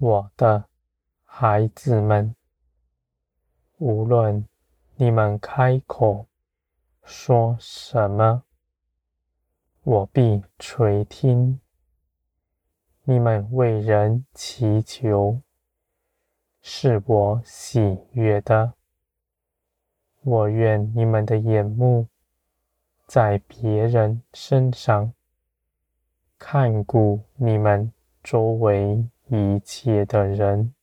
我的孩子们，无论你们开口说什么，我必垂听。你们为人祈求，是我喜悦的。我愿你们的眼目在别人身上，看顾你们周围。一切的人，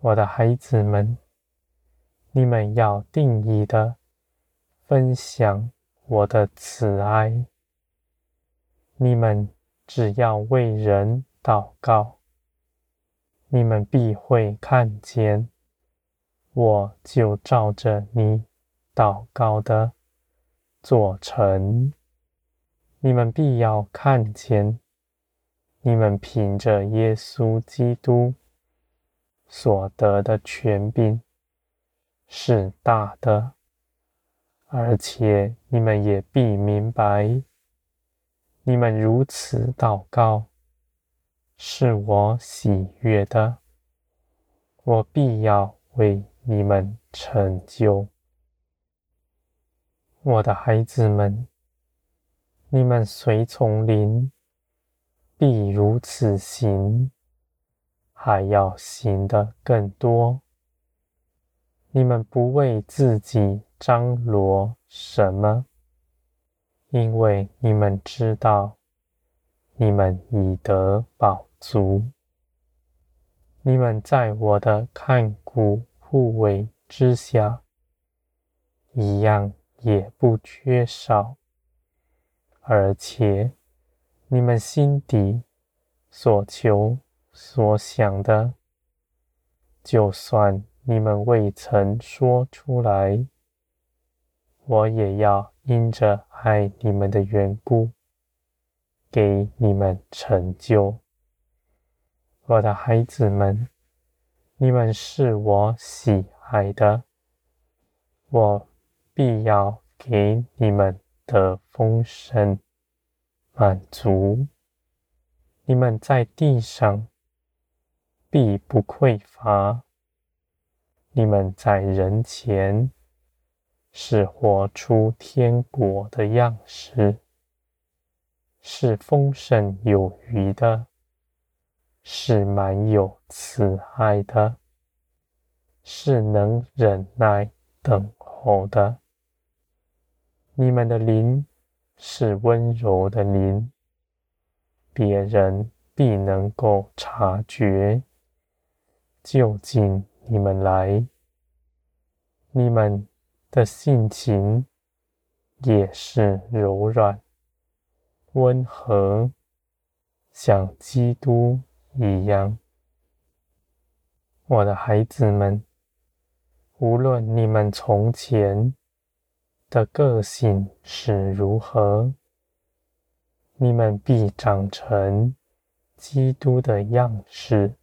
我的孩子们，你们要定义的分享我的慈爱。你们只要为人祷告，你们必会看见，我就照着你祷告的做成。你们必要看见。你们凭着耶稣基督所得的权柄是大的，而且你们也必明白，你们如此祷告是我喜悦的，我必要为你们成就。我的孩子们，你们随从灵。必如此行，还要行得更多。你们不为自己张罗什么，因为你们知道，你们已得饱足。你们在我的看顾护卫之下，一样也不缺少，而且。你们心底所求所想的，就算你们未曾说出来，我也要因着爱你们的缘故，给你们成就。我的孩子们，你们是我喜爱的，我必要给你们的丰盛。满足，你们在地上必不匮乏。你们在人前是活出天国的样式，是丰盛有余的，是满有慈爱的，是能忍耐等候的。你们的灵。是温柔的灵，别人必能够察觉。就近你们来，你们的性情也是柔软、温和，像基督一样。我的孩子们，无论你们从前。的个性是如何，你们必长成基督的样式，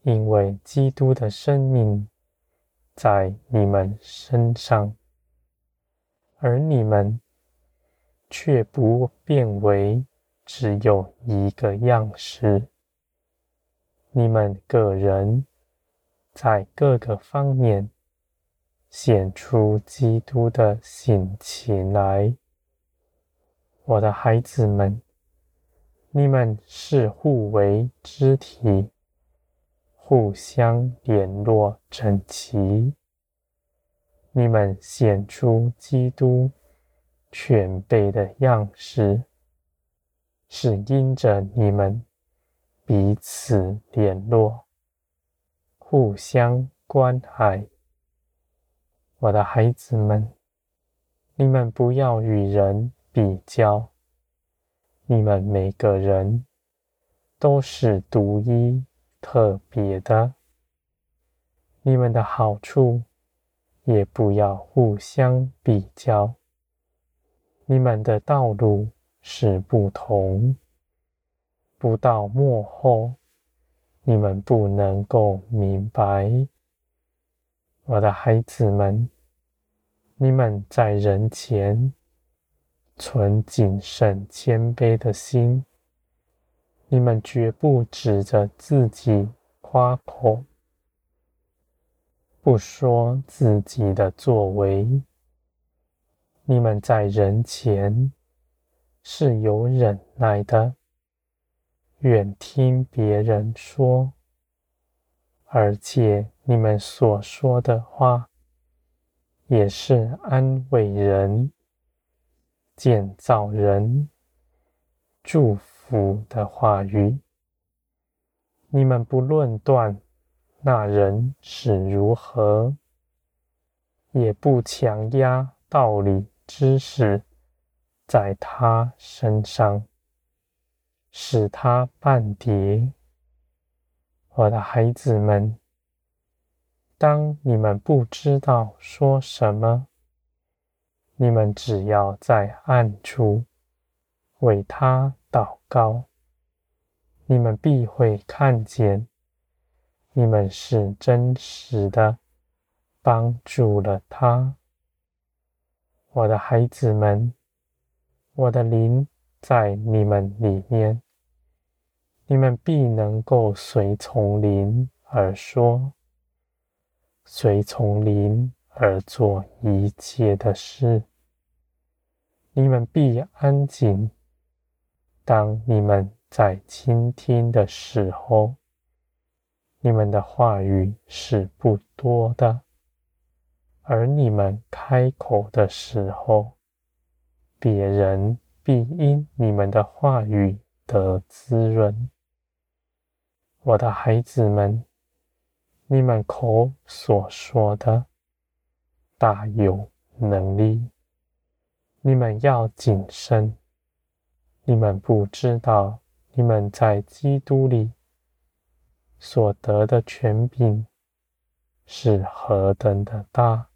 因为基督的生命在你们身上，而你们却不变为只有一个样式。你们个人在各个方面。显出基督的性情来，我的孩子们，你们是互为肢体，互相联络整齐。你们显出基督全备的样式，是因着你们彼此联络，互相关爱。我的孩子们，你们不要与人比较，你们每个人都是独一特别的。你们的好处也不要互相比较，你们的道路是不同，不到末后，你们不能够明白。我的孩子们，你们在人前存谨慎谦卑的心，你们绝不指着自己夸口，不说自己的作为。你们在人前是有忍耐的，愿听别人说，而且你们所说的话也是安慰人、建造人、祝福的话语。你们不论断那人是如何，也不强压道理。知识在他身上，使他半跌。我的孩子们，当你们不知道说什么，你们只要在暗处为他祷告，你们必会看见，你们是真实的帮助了他。我的孩子们，我的灵在你们里面，你们必能够随从灵而说，随从灵而做一切的事。你们必安静。当你们在倾听的时候，你们的话语是不多的。而你们开口的时候，别人必因你们的话语得滋润。我的孩子们，你们口所说的大有能力，你们要谨慎。你们不知道，你们在基督里所得的权柄是何等的大。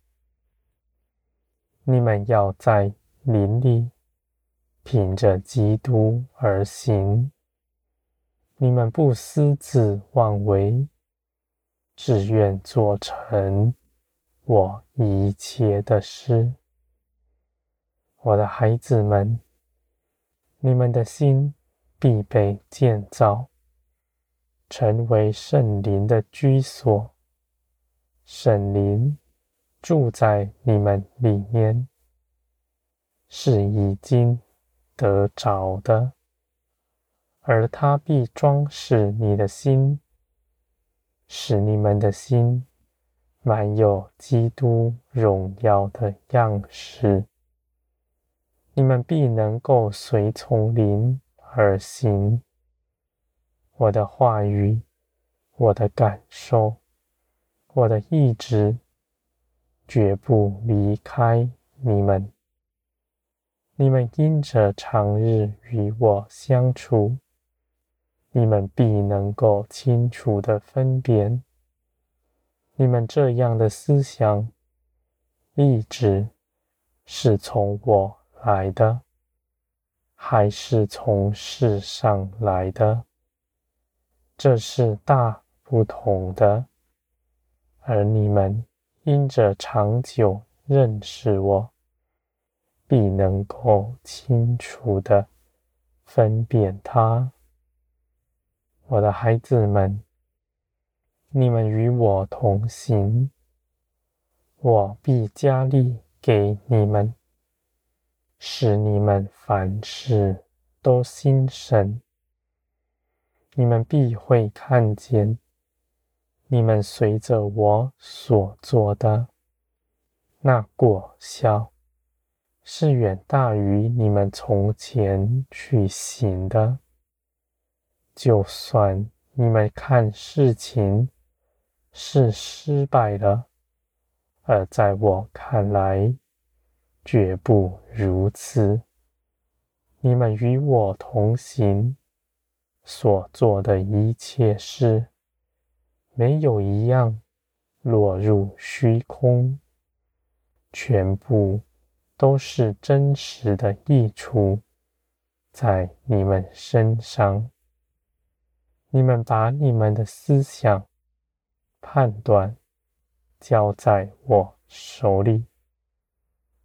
你们要在灵里凭着基督而行。你们不私自妄为，只愿做成我一切的事。我的孩子们，你们的心必被建造，成为圣灵的居所。圣灵。住在你们里面，是已经得着的，而他必装饰你的心，使你们的心满有基督荣耀的样式。你们必能够随从灵而行。我的话语，我的感受，我的意志。绝不离开你们。你们因着常日与我相处，你们必能够清楚地分辨，你们这样的思想、意志是从我来的，还是从世上来的。这是大不同的，而你们。因着长久认识我，必能够清楚地分辨它。我的孩子们，你们与我同行，我必加力给你们，使你们凡事都心神。你们必会看见。你们随着我所做的，那果效是远大于你们从前去行的。就算你们看事情是失败了，而在我看来绝不如此。你们与我同行所做的一切事。没有一样落入虚空，全部都是真实的益处在你们身上。你们把你们的思想判断交在我手里，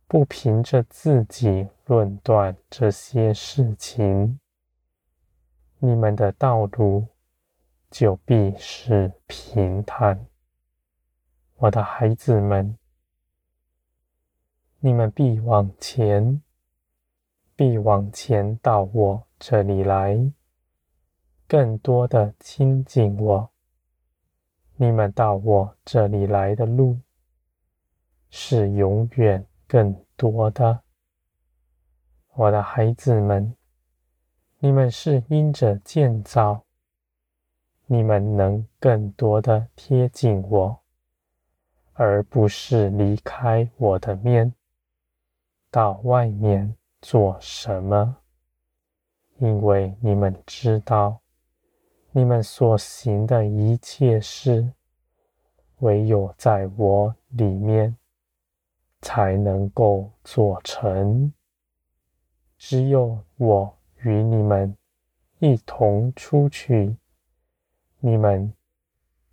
不凭着自己论断这些事情，你们的道路就必是平坦。我的孩子们，你们必往前，必往前到我这里来，更多的亲近我。你们到我这里来的路，是永远更多的。我的孩子们，你们是因着建造，你们能更多的贴近我。而不是离开我的面，到外面做什么？因为你们知道，你们所行的一切事，唯有在我里面才能够做成。只有我与你们一同出去，你们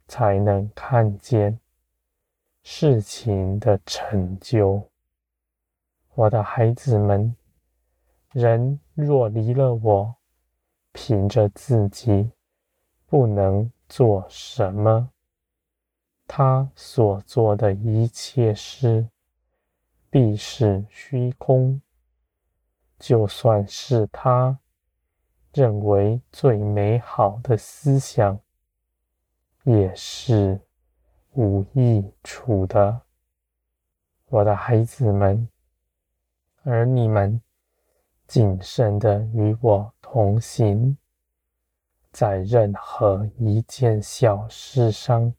才能看见。事情的成就，我的孩子们，人若离了我，凭着自己不能做什么，他所做的一切事必是虚空。就算是他认为最美好的思想，也是。无益处的，我的孩子们，而你们谨慎的与我同行，在任何一件小事上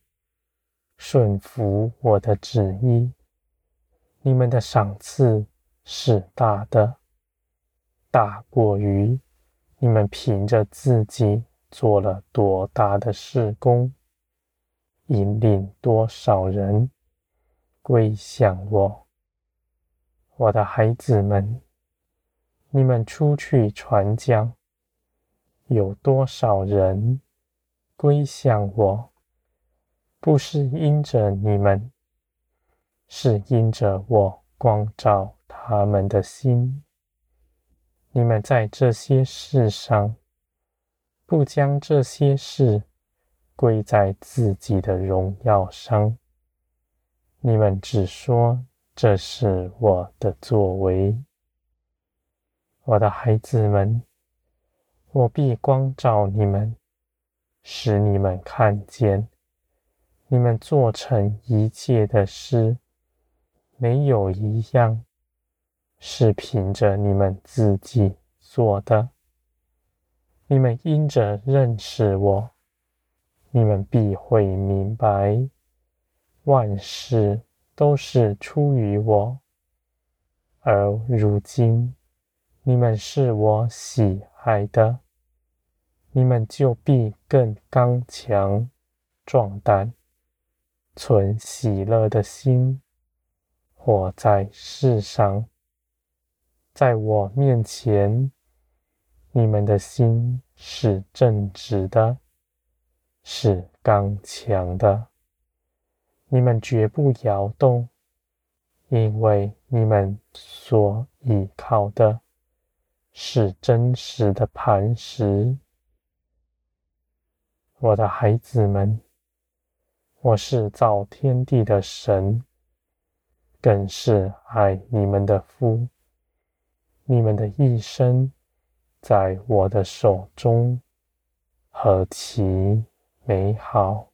顺服我的旨意，你们的赏赐是大的，大过于你们凭着自己做了多大的事工。引领多少人归向我，我的孩子们，你们出去传讲，有多少人归向我？不是因着你们，是因着我光照他们的心。你们在这些事上，不将这些事。归在自己的荣耀上，你们只说这是我的作为，我的孩子们，我必光照你们，使你们看见，你们做成一切的事，没有一样是凭着你们自己做的。你们因着认识我。你们必会明白，万事都是出于我，而如今你们是我喜爱的，你们就必更刚强壮胆，存喜乐的心，活在世上，在我面前，你们的心是正直的。是刚强的，你们绝不摇动，因为你们所依靠的。是真实的磐石。我的孩子们，我是造天地的神，更是爱你们的父。你们的一生在我的手中，何其美好！